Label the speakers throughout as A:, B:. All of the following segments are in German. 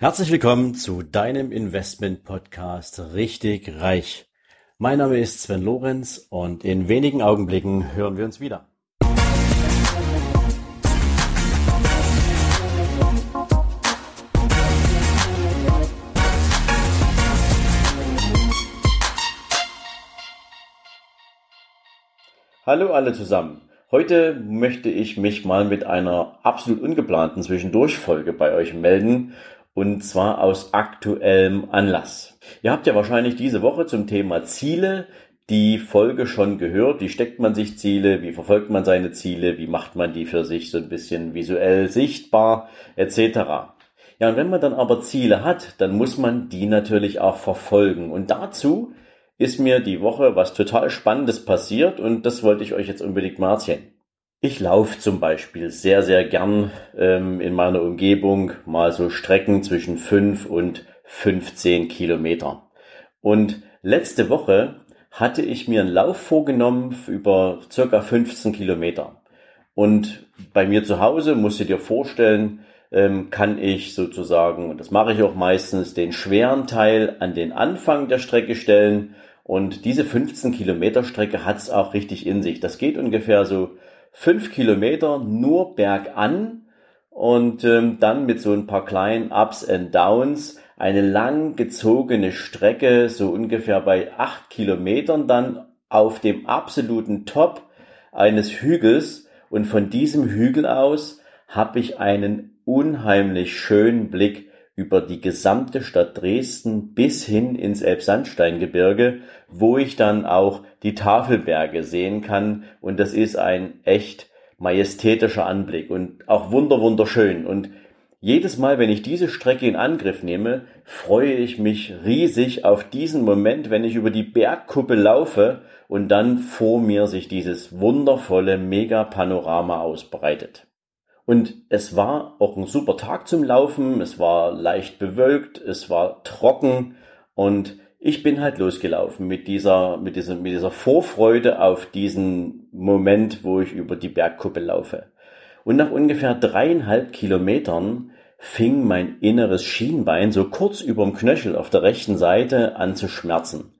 A: Herzlich willkommen zu deinem Investment Podcast Richtig Reich. Mein Name ist Sven Lorenz und in wenigen Augenblicken hören wir uns wieder. Hallo alle zusammen. Heute möchte ich mich mal mit einer absolut ungeplanten Zwischendurchfolge bei euch melden und zwar aus aktuellem Anlass. Ihr habt ja wahrscheinlich diese Woche zum Thema Ziele die Folge schon gehört. Wie steckt man sich Ziele? Wie verfolgt man seine Ziele? Wie macht man die für sich so ein bisschen visuell sichtbar etc. Ja, und wenn man dann aber Ziele hat, dann muss man die natürlich auch verfolgen. Und dazu ist mir die Woche was total Spannendes passiert und das wollte ich euch jetzt unbedingt mal erzählen. Ich laufe zum Beispiel sehr, sehr gern ähm, in meiner Umgebung mal so Strecken zwischen 5 und 15 Kilometer. Und letzte Woche hatte ich mir einen Lauf vorgenommen über circa 15 Kilometer. Und bei mir zu Hause, musst du dir vorstellen, ähm, kann ich sozusagen, und das mache ich auch meistens, den schweren Teil an den Anfang der Strecke stellen. Und diese 15 Kilometer Strecke hat es auch richtig in sich. Das geht ungefähr so fünf Kilometer nur bergan und ähm, dann mit so ein paar kleinen Ups and Downs eine lang gezogene Strecke, so ungefähr bei acht Kilometern dann auf dem absoluten Top eines Hügels und von diesem Hügel aus habe ich einen unheimlich schönen Blick über die gesamte Stadt Dresden bis hin ins Elbsandsteingebirge, wo ich dann auch die Tafelberge sehen kann. Und das ist ein echt majestätischer Anblick und auch wunder wunderschön. Und jedes Mal, wenn ich diese Strecke in Angriff nehme, freue ich mich riesig auf diesen Moment, wenn ich über die Bergkuppe laufe und dann vor mir sich dieses wundervolle Megapanorama ausbreitet. Und es war auch ein super Tag zum Laufen. Es war leicht bewölkt, es war trocken und ich bin halt losgelaufen mit dieser, mit dieser, mit dieser Vorfreude auf diesen Moment, wo ich über die Bergkuppe laufe. Und nach ungefähr dreieinhalb Kilometern fing mein inneres Schienbein so kurz überm Knöchel auf der rechten Seite an zu schmerzen.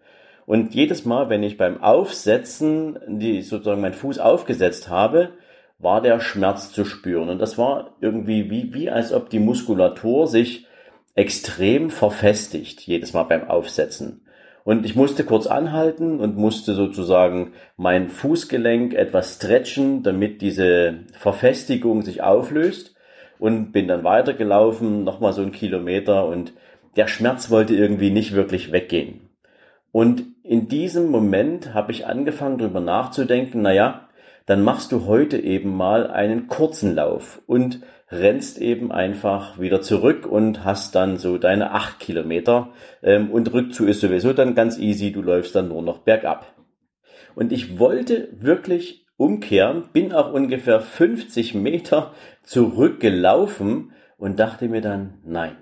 A: Und jedes Mal, wenn ich beim Aufsetzen die sozusagen meinen Fuß aufgesetzt habe, war der Schmerz zu spüren. Und das war irgendwie wie, wie als ob die Muskulatur sich extrem verfestigt, jedes Mal beim Aufsetzen. Und ich musste kurz anhalten und musste sozusagen mein Fußgelenk etwas stretchen, damit diese Verfestigung sich auflöst und bin dann weitergelaufen, nochmal so einen Kilometer und der Schmerz wollte irgendwie nicht wirklich weggehen. Und in diesem Moment habe ich angefangen darüber nachzudenken, naja, dann machst du heute eben mal einen kurzen Lauf und rennst eben einfach wieder zurück und hast dann so deine acht Kilometer ähm, und Rückzug ist sowieso dann ganz easy, du läufst dann nur noch bergab. Und ich wollte wirklich umkehren, bin auch ungefähr 50 Meter zurückgelaufen und dachte mir dann, nein,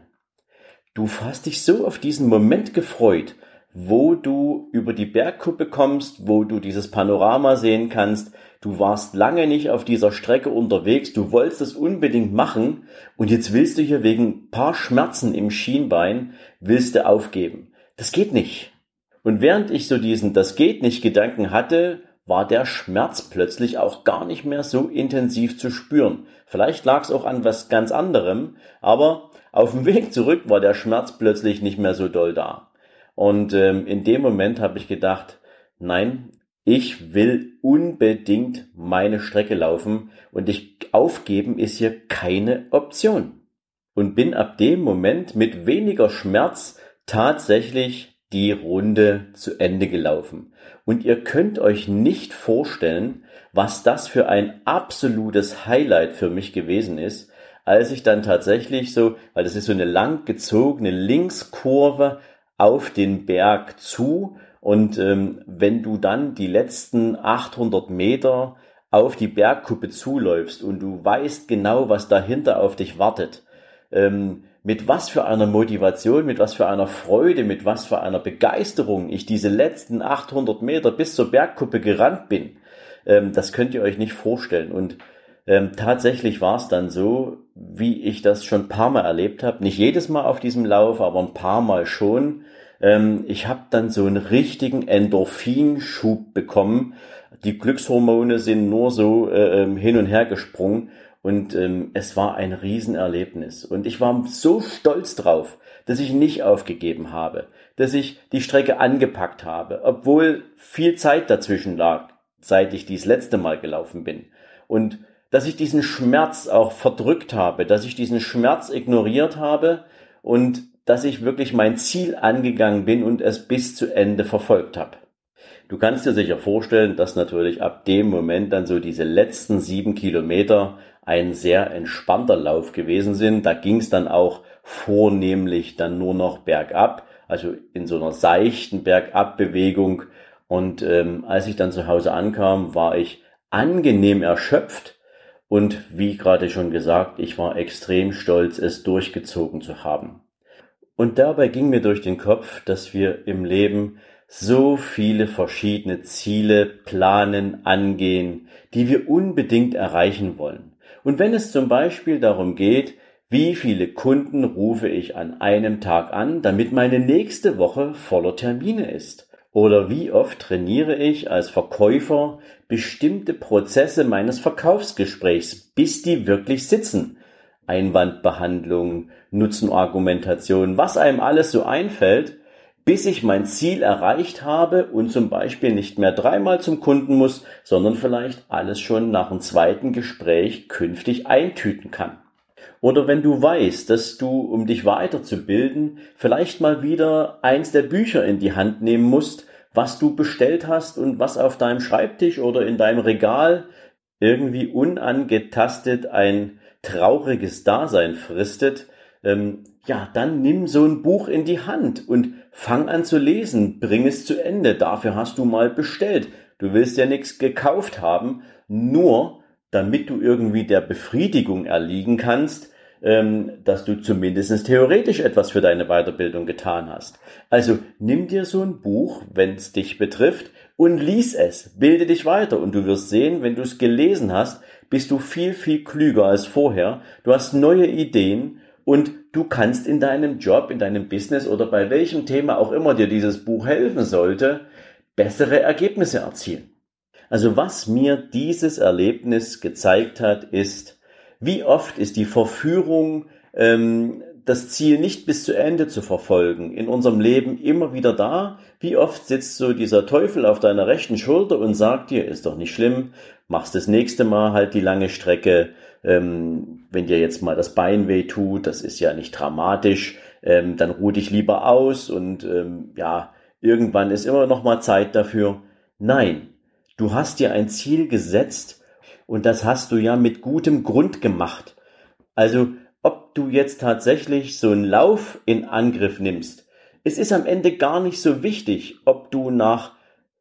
A: du hast dich so auf diesen Moment gefreut, wo du über die Bergkuppe kommst, wo du dieses Panorama sehen kannst, du warst lange nicht auf dieser Strecke unterwegs, du wolltest es unbedingt machen und jetzt willst du hier wegen paar Schmerzen im Schienbein, willst du aufgeben. Das geht nicht. Und während ich so diesen Das geht nicht Gedanken hatte, war der Schmerz plötzlich auch gar nicht mehr so intensiv zu spüren. Vielleicht lag es auch an was ganz anderem, aber auf dem Weg zurück war der Schmerz plötzlich nicht mehr so doll da. Und ähm, in dem Moment habe ich gedacht, nein, ich will unbedingt meine Strecke laufen und ich aufgeben ist hier keine Option. Und bin ab dem Moment mit weniger Schmerz tatsächlich die Runde zu Ende gelaufen. Und ihr könnt euch nicht vorstellen, was das für ein absolutes Highlight für mich gewesen ist, als ich dann tatsächlich so, weil das ist so eine lang gezogene Linkskurve auf den Berg zu und ähm, wenn du dann die letzten 800 Meter auf die Bergkuppe zuläufst und du weißt genau, was dahinter auf dich wartet, ähm, mit was für einer Motivation, mit was für einer Freude, mit was für einer Begeisterung ich diese letzten 800 Meter bis zur Bergkuppe gerannt bin, ähm, das könnt ihr euch nicht vorstellen. Und ähm, tatsächlich war es dann so, wie ich das schon ein paar Mal erlebt habe. Nicht jedes Mal auf diesem Lauf, aber ein paar Mal schon. Ähm, ich habe dann so einen richtigen Endorphinschub bekommen. Die Glückshormone sind nur so äh, ähm, hin und her gesprungen und ähm, es war ein Riesenerlebnis. Und ich war so stolz drauf, dass ich nicht aufgegeben habe, dass ich die Strecke angepackt habe, obwohl viel Zeit dazwischen lag, seit ich dies letzte Mal gelaufen bin. Und dass ich diesen Schmerz auch verdrückt habe, dass ich diesen Schmerz ignoriert habe und dass ich wirklich mein Ziel angegangen bin und es bis zu Ende verfolgt habe. Du kannst dir sicher vorstellen, dass natürlich ab dem Moment dann so diese letzten sieben Kilometer ein sehr entspannter Lauf gewesen sind. Da ging es dann auch vornehmlich dann nur noch bergab, also in so einer seichten Bergabbewegung. Und ähm, als ich dann zu Hause ankam, war ich angenehm erschöpft und wie gerade schon gesagt, ich war extrem stolz, es durchgezogen zu haben. Und dabei ging mir durch den Kopf, dass wir im Leben so viele verschiedene Ziele planen, angehen, die wir unbedingt erreichen wollen. Und wenn es zum Beispiel darum geht, wie viele Kunden rufe ich an einem Tag an, damit meine nächste Woche voller Termine ist? Oder wie oft trainiere ich als Verkäufer bestimmte Prozesse meines Verkaufsgesprächs, bis die wirklich sitzen? Einwandbehandlung, Nutzenargumentation, was einem alles so einfällt, bis ich mein Ziel erreicht habe und zum Beispiel nicht mehr dreimal zum Kunden muss, sondern vielleicht alles schon nach dem zweiten Gespräch künftig eintüten kann. Oder wenn du weißt, dass du, um dich weiterzubilden, vielleicht mal wieder eins der Bücher in die Hand nehmen musst, was du bestellt hast und was auf deinem Schreibtisch oder in deinem Regal irgendwie unangetastet ein trauriges Dasein fristet, ähm, ja, dann nimm so ein Buch in die Hand und fang an zu lesen, bring es zu Ende. Dafür hast du mal bestellt. Du willst ja nichts gekauft haben, nur damit du irgendwie der Befriedigung erliegen kannst, ähm, dass du zumindest theoretisch etwas für deine Weiterbildung getan hast. Also nimm dir so ein Buch, wenn es dich betrifft, und lies es, bilde dich weiter und du wirst sehen, wenn du es gelesen hast, bist du viel, viel klüger als vorher, du hast neue Ideen und du kannst in deinem Job, in deinem Business oder bei welchem Thema auch immer dir dieses Buch helfen sollte, bessere Ergebnisse erzielen. Also was mir dieses Erlebnis gezeigt hat, ist, wie oft ist die Verführung, ähm, das Ziel nicht bis zu Ende zu verfolgen, in unserem Leben immer wieder da? Wie oft sitzt so dieser Teufel auf deiner rechten Schulter und sagt dir, ist doch nicht schlimm, machst das nächste Mal halt die lange Strecke, ähm, wenn dir jetzt mal das Bein weh tut, das ist ja nicht dramatisch, ähm, dann ruh dich lieber aus und ähm, ja, irgendwann ist immer noch mal Zeit dafür. Nein, du hast dir ein Ziel gesetzt und das hast du ja mit gutem Grund gemacht. Also ob du jetzt tatsächlich so einen Lauf in Angriff nimmst. Es ist am Ende gar nicht so wichtig, ob du nach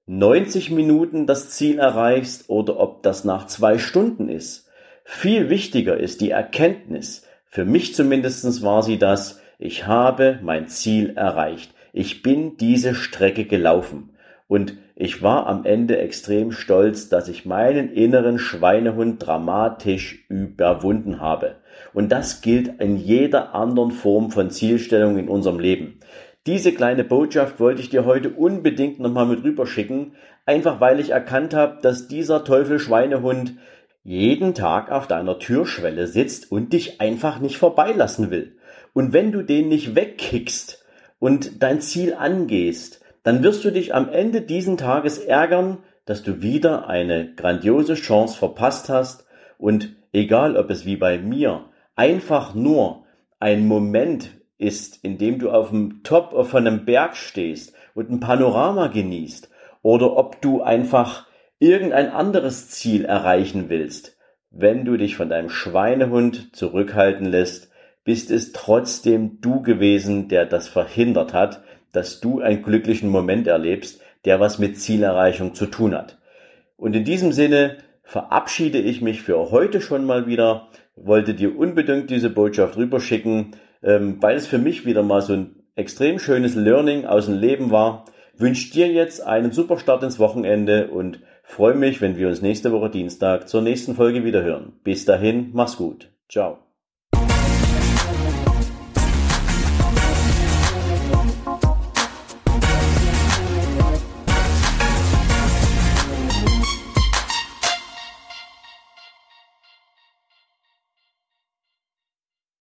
A: 90 Minuten das Ziel erreichst oder ob das nach zwei Stunden ist. Viel wichtiger ist die Erkenntnis. Für mich zumindest war sie das, ich habe mein Ziel erreicht. Ich bin diese Strecke gelaufen. Und ich war am Ende extrem stolz, dass ich meinen inneren Schweinehund dramatisch überwunden habe. Und das gilt in jeder anderen Form von Zielstellung in unserem Leben. Diese kleine Botschaft wollte ich dir heute unbedingt nochmal mit rüberschicken, einfach weil ich erkannt habe, dass dieser Teufel Schweinehund jeden Tag auf deiner Türschwelle sitzt und dich einfach nicht vorbeilassen will. Und wenn du den nicht wegkickst und dein Ziel angehst, dann wirst du dich am Ende diesen Tages ärgern, dass du wieder eine grandiose Chance verpasst hast. Und egal ob es wie bei mir einfach nur ein Moment ist, in dem du auf dem Top von einem Berg stehst und ein Panorama genießt oder ob du einfach irgendein anderes Ziel erreichen willst, wenn du dich von deinem Schweinehund zurückhalten lässt, bist es trotzdem du gewesen, der das verhindert hat, dass du einen glücklichen Moment erlebst, der was mit Zielerreichung zu tun hat. Und in diesem Sinne verabschiede ich mich für heute schon mal wieder, wollte dir unbedingt diese Botschaft rüberschicken, ähm, weil es für mich wieder mal so ein extrem schönes Learning aus dem Leben war. Wünsche dir jetzt einen super Start ins Wochenende und Freue mich, wenn wir uns nächste Woche Dienstag zur nächsten Folge wiederhören. Bis dahin, mach's gut. Ciao.